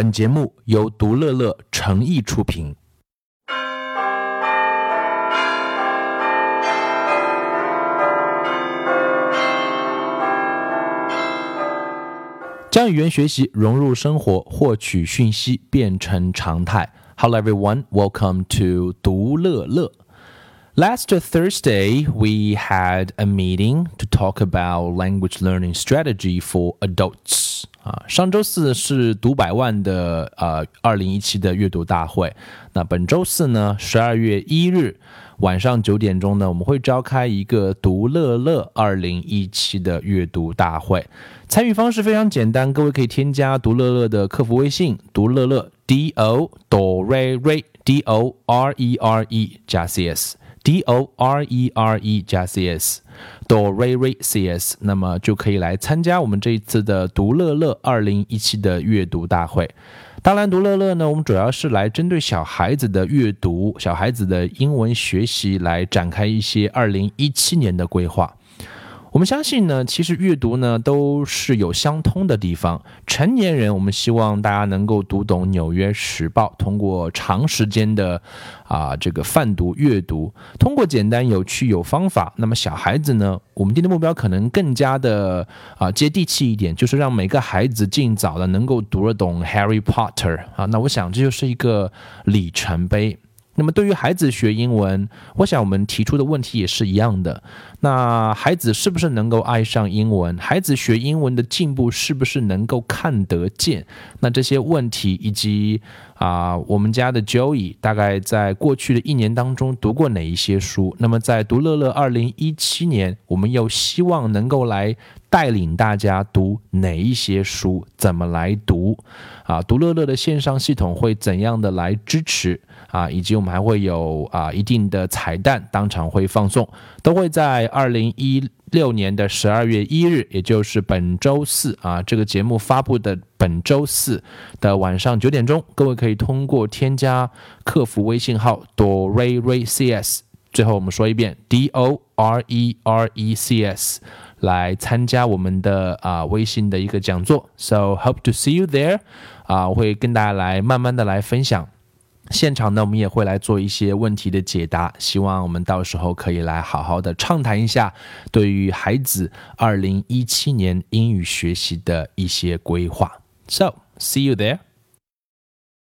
本节目由独乐乐诚意出品。将语言学习融入生活，获取讯息变成常态。Hello everyone, welcome to 独乐乐。Last Thursday, we had a meeting to talk about language learning strategy for adults. 啊，上周四是读百万的呃二零一七的阅读大会。那本周四呢，十二月一日晚上九点钟呢，我们会召开一个读乐乐二零一七的阅读大会。参与方式非常简单，各位可以添加读乐乐的客服微信，读乐乐 D O D O R E R D O R E R E 加 C S。D O R E R E 加 C S，Do Re Re C S，那么就可以来参加我们这一次的读乐乐二零一七的阅读大会。当然，读乐乐呢，我们主要是来针对小孩子的阅读、小孩子的英文学习来展开一些二零一七年的规划。我们相信呢，其实阅读呢都是有相通的地方。成年人，我们希望大家能够读懂《纽约时报》，通过长时间的啊这个泛读阅读，通过简单有趣有方法。那么小孩子呢，我们定的目标可能更加的啊接地气一点，就是让每个孩子尽早的能够读得懂《Harry Potter》啊。那我想这就是一个里程碑。那么对于孩子学英文，我想我们提出的问题也是一样的。那孩子是不是能够爱上英文？孩子学英文的进步是不是能够看得见？那这些问题以及啊，我们家的 Joey 大概在过去的一年当中读过哪一些书？那么在读乐乐二零一七年，我们又希望能够来带领大家读哪一些书？怎么来读？啊，读乐乐的线上系统会怎样的来支持？啊，以及我们还会有啊一定的彩蛋，当场会放送，都会在二零一六年的十二月一日，也就是本周四啊，这个节目发布的本周四的晚上九点钟，各位可以通过添加客服微信号 DorecS，最后我们说一遍 d o r e r e c s，来参加我们的啊微信的一个讲座，so hope to see you there，啊，我会跟大家来慢慢的来分享。现场呢，我们也会来做一些问题的解答，希望我们到时候可以来好好的畅谈一下对于孩子二零一七年英语学习的一些规划。So see you there.